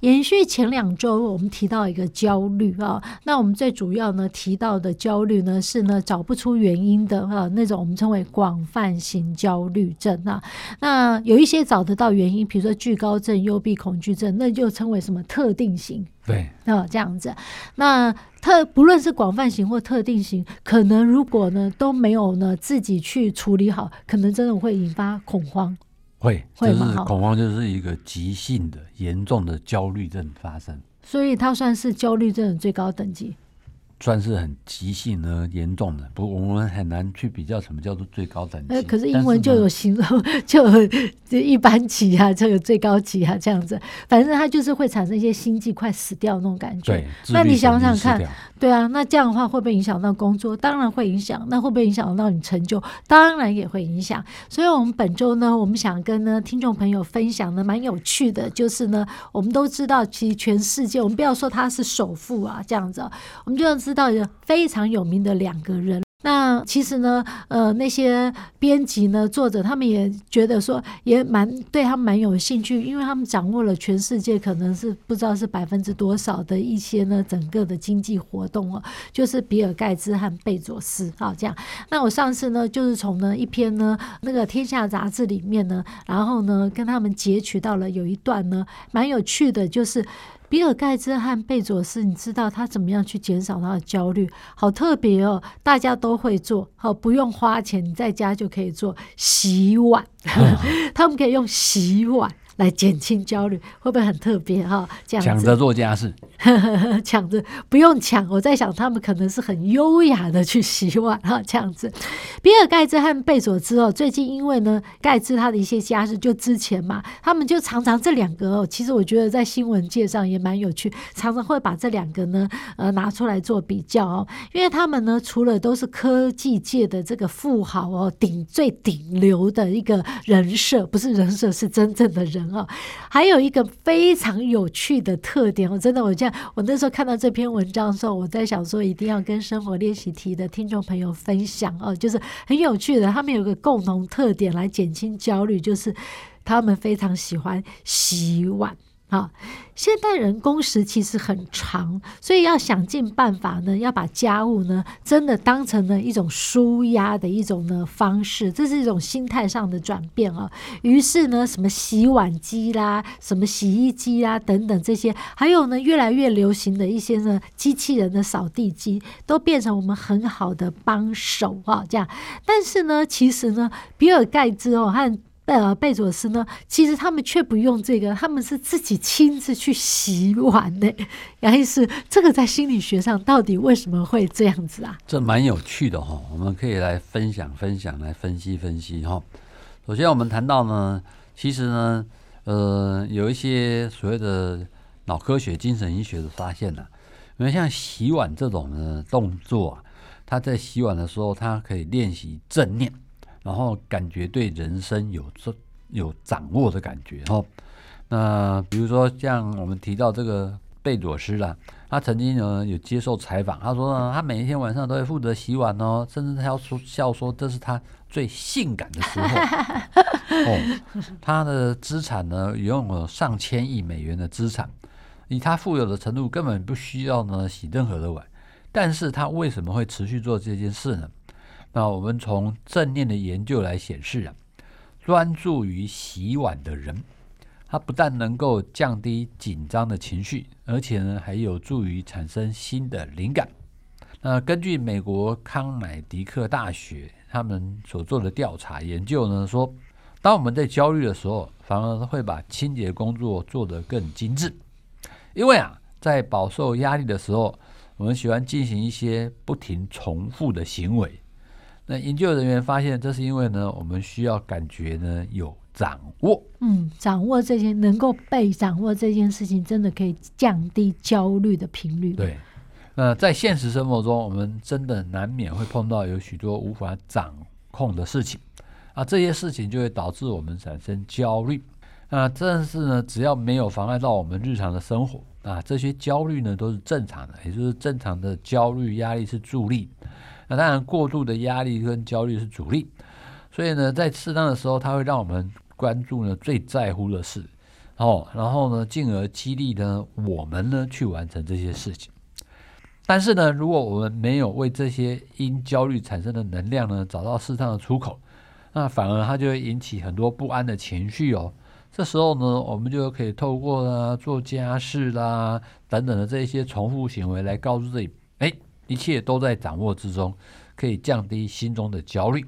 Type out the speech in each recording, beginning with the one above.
延续前两周，我们提到一个焦虑啊，那我们最主要呢提到的焦虑呢是呢找不出原因的啊，那种我们称为广泛型焦虑症啊。那有一些找得到原因，比如说惧高症、幽闭恐惧症，那就称为什么特定型？对啊，这样子。那特不论是广泛型或特定型，可能如果呢都没有呢自己去处理好，可能真的会引发恐慌。会，就是恐慌，就是一个急性的、严重的焦虑症发生。所以它算是焦虑症的最高等级。算是很急性呢，严重的，不过我们很难去比较什么叫做最高等级。呃，可是英文就有形容，就就一般级啊，就有最高级啊，这样子，反正它就是会产生一些心悸、快死掉那种感觉。对，那你想想看，对啊，那这样的话会不会影响到工作？当然会影响。那会不会影响到你成就？当然也会影响。所以，我们本周呢，我们想跟呢听众朋友分享的蛮有趣的，就是呢，我们都知道，其实全世界，我们不要说他是首富啊，这样子，我们就要。知道有非常有名的两个人，那其实呢，呃，那些编辑呢、作者他们也觉得说，也蛮对他们蛮有兴趣，因为他们掌握了全世界可能是不知道是百分之多少的一些呢整个的经济活动哦，就是比尔盖茨和贝佐斯啊这样。那我上次呢，就是从呢一篇呢那个《天下》杂志里面呢，然后呢跟他们截取到了有一段呢蛮有趣的，就是。比尔盖茨和贝佐斯，你知道他怎么样去减少他的焦虑？好特别哦，大家都会做，好不用花钱，你在家就可以做洗碗，他们可以用洗碗。来减轻焦虑，会不会很特别哈？这样抢着做家事，抢着不用抢。我在想，他们可能是很优雅的去洗碗哈，这样子。比尔盖茨和贝佐斯哦，最近因为呢，盖茨他的一些家事，就之前嘛，他们就常常这两个哦，其实我觉得在新闻界上也蛮有趣，常常会把这两个呢，呃，拿出来做比较哦，因为他们呢，除了都是科技界的这个富豪哦，顶最顶流的一个人设，不是人设，是真正的人。哦，还有一个非常有趣的特点，我真的，我这样，我那时候看到这篇文章的时候，我在想说，一定要跟生活练习题的听众朋友分享哦，就是很有趣的，他们有个共同特点来减轻焦虑，就是他们非常喜欢洗碗。好，现代人工时其实很长，所以要想尽办法呢，要把家务呢真的当成了一种舒压的一种呢方式，这是一种心态上的转变啊。于是呢，什么洗碗机啦，什么洗衣机啦等等这些，还有呢越来越流行的一些呢机器人的扫地机，都变成我们很好的帮手啊。这样，但是呢，其实呢，比尔盖茨哦和贝尔贝佐斯呢？其实他们却不用这个，他们是自己亲自去洗碗的。杨医师这个在心理学上到底为什么会这样子啊？这蛮有趣的哈，我们可以来分享分享，来分析分析哈。首先我们谈到呢，其实呢，呃，有一些所谓的脑科学、精神医学的发现呢、因为像洗碗这种呢动作啊，他在洗碗的时候，他可以练习正念。然后感觉对人生有这有掌握的感觉哈，那比如说像我们提到这个贝佐斯啦，他曾经呢有接受采访，他说呢他每一天晚上都会负责洗碗哦，甚至他要说笑说这是他最性感的时候。哦，他的资产呢拥有上千亿美元的资产，以他富有的程度根本不需要呢洗任何的碗，但是他为什么会持续做这件事呢？那我们从正念的研究来显示啊，专注于洗碗的人，他不但能够降低紧张的情绪，而且呢还有助于产生新的灵感。那根据美国康乃狄克大学他们所做的调查研究呢，说当我们在焦虑的时候，反而会把清洁工作做得更精致，因为啊，在饱受压力的时候。我们喜欢进行一些不停重复的行为。那研究人员发现，这是因为呢，我们需要感觉呢有掌握。嗯，掌握这件能够被掌握这件事情，真的可以降低焦虑的频率。对。那在现实生活中，我们真的难免会碰到有许多无法掌控的事情啊，这些事情就会导致我们产生焦虑。啊但是呢，只要没有妨碍到我们日常的生活啊，这些焦虑呢都是正常的，也就是正常的焦虑压力是助力。那当然，过度的压力跟焦虑是阻力。所以呢，在适当的时候，它会让我们关注呢最在乎的事，哦，然后呢，进而激励呢我们呢去完成这些事情。但是呢，如果我们没有为这些因焦虑产生的能量呢找到适当的出口，那反而它就会引起很多不安的情绪哦。这时候呢，我们就可以透过呢做家事啦等等的这一些重复行为来告诉自己，哎，一切都在掌握之中，可以降低心中的焦虑。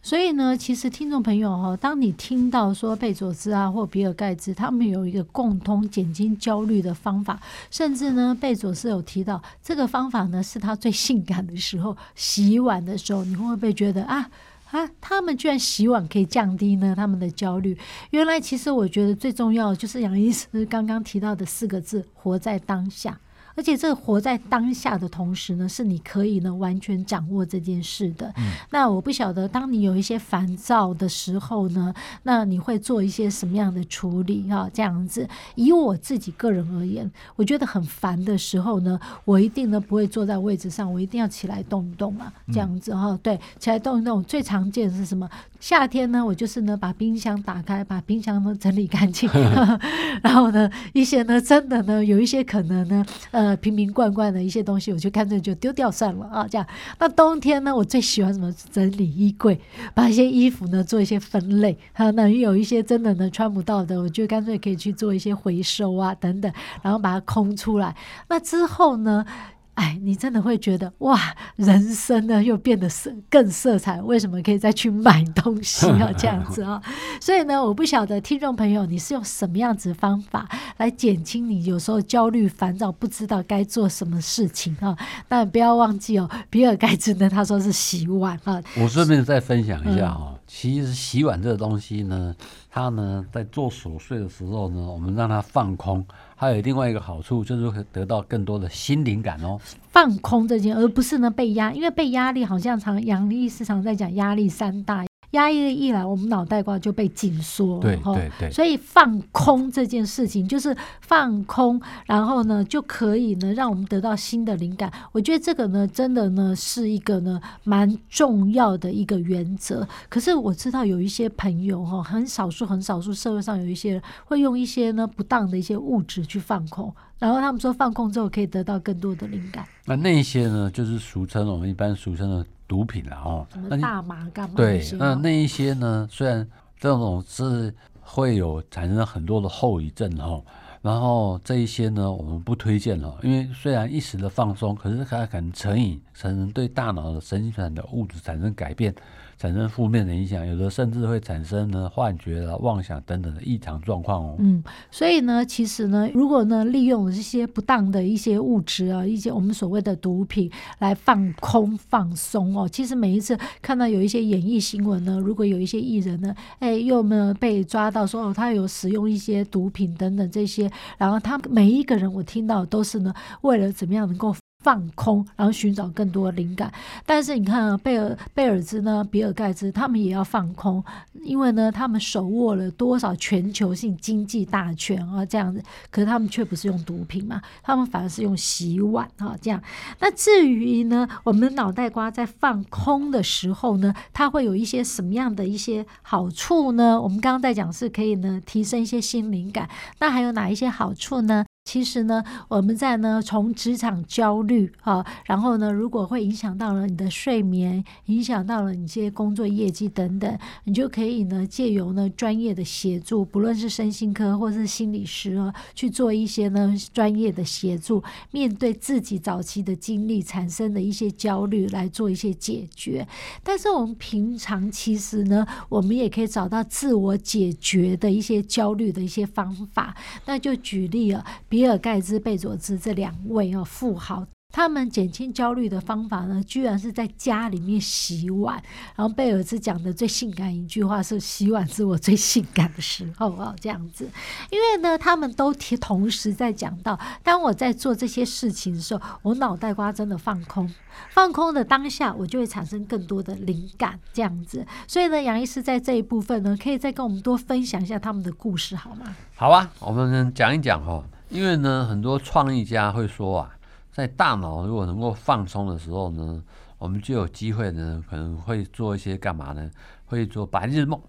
所以呢，其实听众朋友哈，当你听到说贝佐斯啊或比尔盖茨他们有一个共通减轻焦虑的方法，甚至呢，贝佐斯有提到这个方法呢是他最性感的时候，洗碗的时候，你会不会觉得啊？啊，他们居然洗碗可以降低呢他们的焦虑。原来其实我觉得最重要就是杨医师刚刚提到的四个字：活在当下。而且这个活在当下的同时呢，是你可以呢完全掌握这件事的。嗯、那我不晓得，当你有一些烦躁的时候呢，那你会做一些什么样的处理啊？这样子，以我自己个人而言，我觉得很烦的时候呢，我一定呢不会坐在位置上，我一定要起来动一动嘛，这样子哈、嗯。对，起来动一动。最常见的是什么？夏天呢，我就是呢把冰箱打开，把冰箱呢整理干净，然后呢一些呢真的呢有一些可能呢呃。呃，瓶瓶罐罐的一些东西，我就干脆就丢掉算了啊。这样，那冬天呢，我最喜欢什么？整理衣柜，把一些衣服呢做一些分类。哈，那有一些真的呢穿不到的，我就干脆可以去做一些回收啊等等，然后把它空出来。那之后呢？哎，你真的会觉得哇，人生呢又变得色更色彩。为什么可以再去买东西啊？这样子啊？所以呢，我不晓得听众朋友你是用什么样子的方法来减轻你有时候焦虑烦躁，不知道该做什么事情啊？但不要忘记哦，比尔盖茨呢，他说是洗碗啊。我顺便再分享一下哈，其实洗碗这个东西呢，它呢在做琐碎的时候呢，我们让它放空。还有另外一个好处，就是会得到更多的心灵感哦。放空这件，而不是呢被压，因为被压力好像常杨丽时常在讲压力山大。压抑一来，我们脑袋瓜就被紧缩。对对对。所以放空这件事情，就是放空，然后呢，就可以呢，让我们得到新的灵感。我觉得这个呢，真的呢，是一个呢，蛮重要的一个原则。可是我知道有一些朋友哈，很少数很少数，社会上有一些人会用一些呢不当的一些物质去放空，然后他们说放空之后可以得到更多的灵感。那那些呢，就是俗称我们一般俗称的。毒品了哦，什么大麻干嘛？对，那那一些呢？虽然这种是会有产生很多的后遗症哦，然后这一些呢，我们不推荐了，因为虽然一时的放松，可是它可能成瘾，可能对大脑的神经传的物质产生改变。产生负面的影响，有的甚至会产生呢幻觉了、妄想等等的异常状况哦。嗯，所以呢，其实呢，如果呢利用这些不当的一些物质啊，一些我们所谓的毒品来放空放松哦，其实每一次看到有一些演艺新闻呢，如果有一些艺人呢，哎，又呢被抓到说哦，他有使用一些毒品等等这些，然后他每一个人我听到都是呢为了怎么样能够。放空，然后寻找更多的灵感。但是你看啊，贝尔贝尔兹呢，比尔盖茨他们也要放空，因为呢，他们手握了多少全球性经济大权啊，这样子。可是他们却不是用毒品嘛，他们反而是用洗碗啊，这样。那至于呢，我们脑袋瓜在放空的时候呢，它会有一些什么样的一些好处呢？我们刚刚在讲是可以呢提升一些新灵感，那还有哪一些好处呢？其实呢，我们在呢从职场焦虑啊，然后呢，如果会影响到了你的睡眠，影响到了你这些工作业绩等等，你就可以呢借由呢专业的协助，不论是身心科或是心理师啊，去做一些呢专业的协助，面对自己早期的经历产生的一些焦虑来做一些解决。但是我们平常其实呢，我们也可以找到自我解决的一些焦虑的一些方法。那就举例啊。比尔盖茨、贝佐兹这两位哦富豪，他们减轻焦虑的方法呢，居然是在家里面洗碗。然后贝尔兹讲的最性感一句话是：“洗碗是我最性感的时候啊。”这样子，因为呢，他们都提同时在讲到，当我在做这些事情的时候，我脑袋瓜真的放空，放空的当下，我就会产生更多的灵感，这样子。所以呢，杨医师在这一部分呢，可以再跟我们多分享一下他们的故事，好吗？好啊，我们讲一讲哦。因为呢，很多创意家会说啊，在大脑如果能够放松的时候呢，我们就有机会呢，可能会做一些干嘛呢？会做白日梦。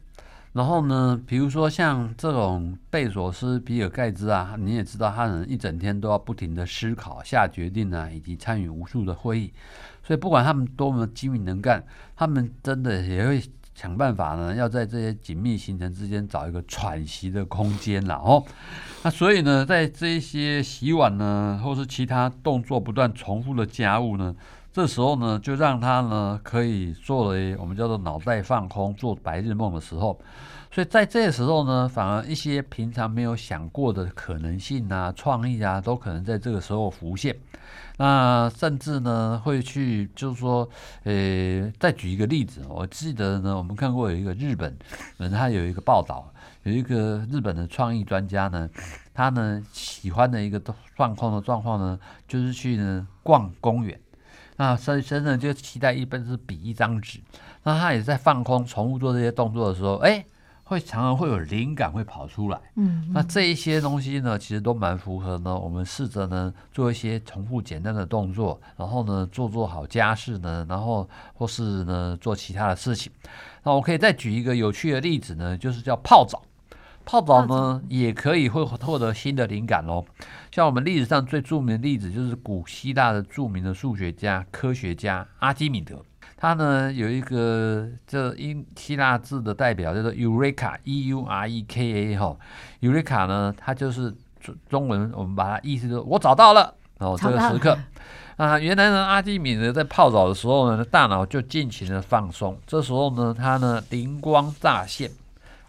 然后呢，比如说像这种贝索斯、比尔盖茨啊，你也知道，他可能一整天都要不停的思考、下决定啊，以及参与无数的会议。所以不管他们多么精明能干，他们真的也会。想办法呢，要在这些紧密行程之间找一个喘息的空间了哦。那所以呢，在这些洗碗呢，或是其他动作不断重复的家务呢，这时候呢，就让他呢可以作为我们叫做脑袋放空、做白日梦的时候。所以在这时候呢，反而一些平常没有想过的可能性啊、创意啊，都可能在这个时候浮现。那甚至呢，会去就是说，呃，再举一个例子，我记得呢，我们看过有一个日本人，他有一个报道，有一个日本的创意专家呢，他呢喜欢的一个状况的状况呢，就是去呢逛公园，那深深圳就期待一本是比一张纸，那他也在放空，重复做这些动作的时候，哎。会常常会有灵感会跑出来，嗯，嗯，那这一些东西呢，其实都蛮符合呢。我们试着呢做一些重复简单的动作，然后呢做做好家事呢，然后或是呢做其他的事情。那我可以再举一个有趣的例子呢，就是叫泡澡。泡澡呢也可以会获得新的灵感哦。像我们历史上最著名的例子，就是古希腊的著名的数学家、科学家阿基米德。他呢有一个这英希腊字的代表叫做 Eureka，E U R E K A 哈，Eureka 呢，它就是中中文我们把它意思就是我找到了，然后这个时刻。啊，原来呢阿基米德在泡澡的时候呢，大脑就尽情的放松，这时候呢他呢灵光乍现，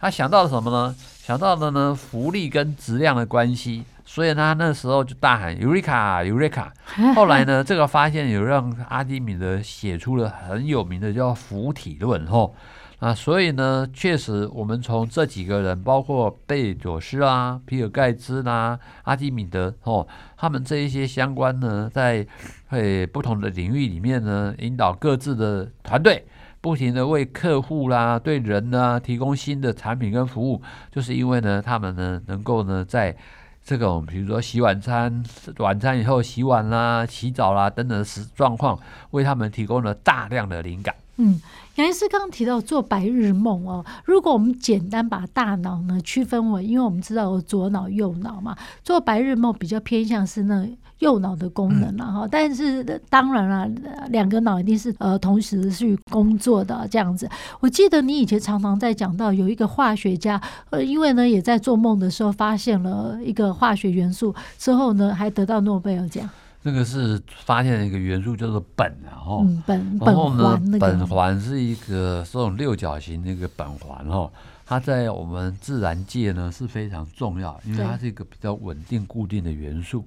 他想到了什么呢？想到了呢浮力跟质量的关系。所以他那时候就大喊 “Eureka, Eureka”。后来呢，这个发现有让阿基米德写出了很有名的叫浮体论。吼，啊，所以呢，确实我们从这几个人，包括贝佐斯啊、比尔盖茨啦、阿基米德，哦，他们这一些相关呢，在诶不同的领域里面呢，引导各自的团队，不停的为客户啦、对人呢提供新的产品跟服务，就是因为呢，他们呢能够呢在这种比如说洗晚餐、晚餐以后洗碗啦、洗澡啦等等的时状况，为他们提供了大量的灵感。嗯，杨医师刚刚提到做白日梦哦，如果我们简单把大脑呢区分为，因为我们知道有左脑、右脑嘛，做白日梦比较偏向是那。右脑的功能了哈，嗯、但是当然了，两个脑一定是呃同时去工作的这样子。我记得你以前常常在讲到有一个化学家，呃，因为呢也在做梦的时候发现了一个化学元素，之后呢还得到诺贝尔奖。那个是发现了一个元素叫做苯，然后苯苯环，那个苯环是一个这种六角形的一个苯环哈。它在我们自然界呢是非常重要，因为它是一个比较稳定固定的元素。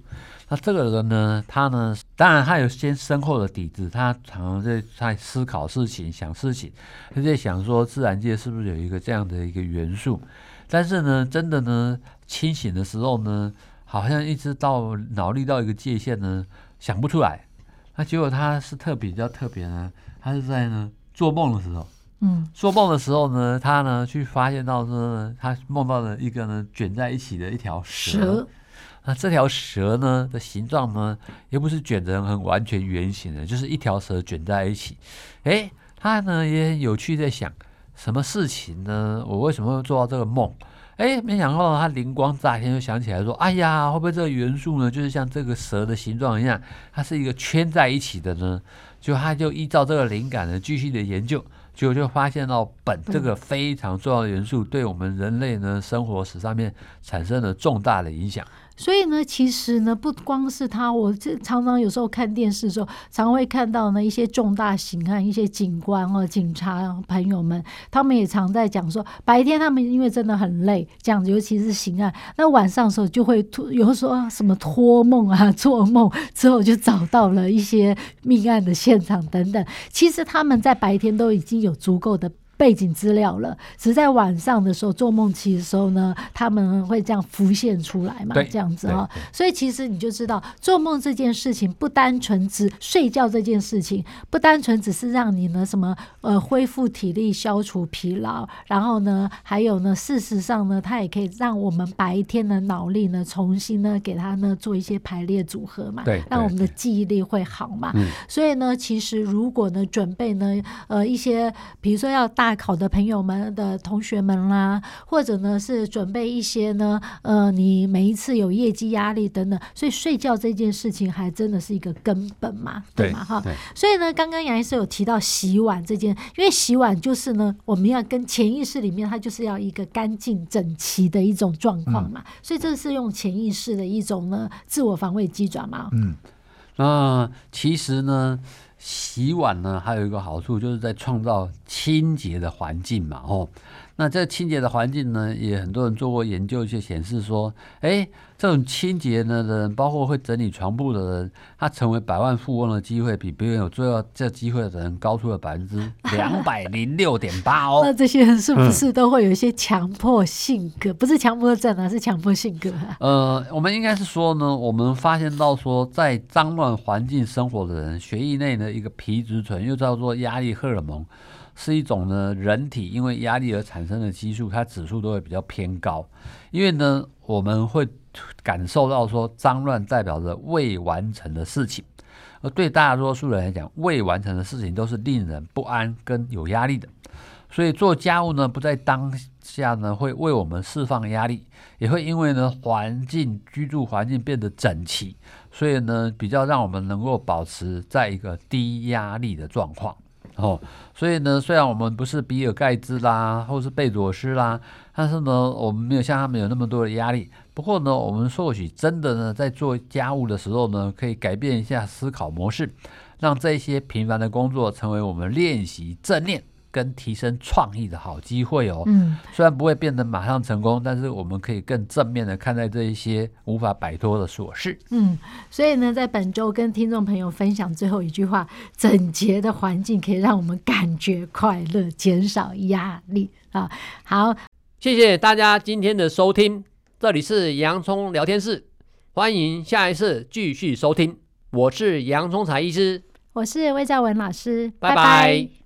那这个人呢，他呢，当然他有先深厚的底子，他常常在在思考事情、想事情，他在想说自然界是不是有一个这样的一个元素。但是呢，真的呢，清醒的时候呢，好像一直到脑力到一个界限呢，想不出来。那结果他是特比较特别呢，他是在呢做梦的时候。嗯，做梦的时候呢，他呢去发现到说呢，他梦到了一个呢卷在一起的一条蛇。蛇那这条蛇呢的形状呢，也不是卷成很完全圆形的，就是一条蛇卷在一起。诶，他呢也很有趣，在想什么事情呢？我为什么会做到这个梦？哎，没想到他灵光乍现，就想起来说：哎呀，会不会这个元素呢，就是像这个蛇的形状一样，它是一个圈在一起的呢？就他就依照这个灵感呢，继续的研究。结果就发现到苯这个非常重要的元素，对我们人类呢生活史上面产生了重大的影响。所以呢，其实呢，不光是他，我这常常有时候看电视的时候，常会看到呢一些重大刑案，一些警官或警察朋友们，他们也常在讲说，白天他们因为真的很累，这样，尤其是刑案，那晚上的时候就会有说什么托梦啊，做梦之后就找到了一些命案的现场等等。其实他们在白天都已经有足够的。背景资料了，只是在晚上的时候做梦期的时候呢，他们会这样浮现出来嘛，这样子哈。所以其实你就知道，做梦这件事情不单纯只睡觉这件事情，不单纯只是让你呢什么呃恢复体力、消除疲劳，然后呢还有呢，事实上呢，它也可以让我们白天的脑力呢重新呢给它呢做一些排列组合嘛，对，让我们的记忆力会好嘛。所以呢，其实如果呢准备呢呃一些，比如说要大。考的朋友们的同学们啦，或者呢是准备一些呢，呃，你每一次有业绩压力等等，所以睡觉这件事情还真的是一个根本嘛，对嘛？哈，所以呢，刚刚杨医师有提到洗碗这件，因为洗碗就是呢，我们要跟潜意识里面，它就是要一个干净整齐的一种状况嘛，嗯、所以这是用潜意识的一种呢自我防卫机转嘛。嗯，那其实呢。洗碗呢，还有一个好处，就是在创造清洁的环境嘛，哦。那这清洁的环境呢，也很多人做过研究，就显示说，哎，这种清洁呢的人，包括会整理床铺的人，他成为百万富翁的机会，比别人有最后这机会的人高出了百分之 两百零六点八哦。那这些人是不是都会有一些强迫性格？嗯、不是强迫症啊，是强迫性格啊。呃，我们应该是说呢，我们发现到说，在脏乱环境生活的人，血液内的一个皮质醇，又叫做压力荷尔蒙。是一种呢，人体因为压力而产生的激素，它指数都会比较偏高。因为呢，我们会感受到说，脏乱代表着未完成的事情，而对大多数人来讲，未完成的事情都是令人不安跟有压力的。所以做家务呢，不在当下呢，会为我们释放压力，也会因为呢，环境居住环境变得整齐，所以呢，比较让我们能够保持在一个低压力的状况。哦，所以呢，虽然我们不是比尔盖茨啦，或是贝佐斯啦，但是呢，我们没有像他们有那么多的压力。不过呢，我们或许真的呢，在做家务的时候呢，可以改变一下思考模式，让这些平凡的工作成为我们练习正念。跟提升创意的好机会哦。嗯，虽然不会变得马上成功，但是我们可以更正面的看待这一些无法摆脱的琐事。嗯，所以呢，在本周跟听众朋友分享最后一句话：整洁的环境可以让我们感觉快乐，减少压力啊。好，谢谢大家今天的收听，这里是洋葱聊天室，欢迎下一次继续收听。我是洋葱才医师，我是魏兆文老师，拜拜。拜拜。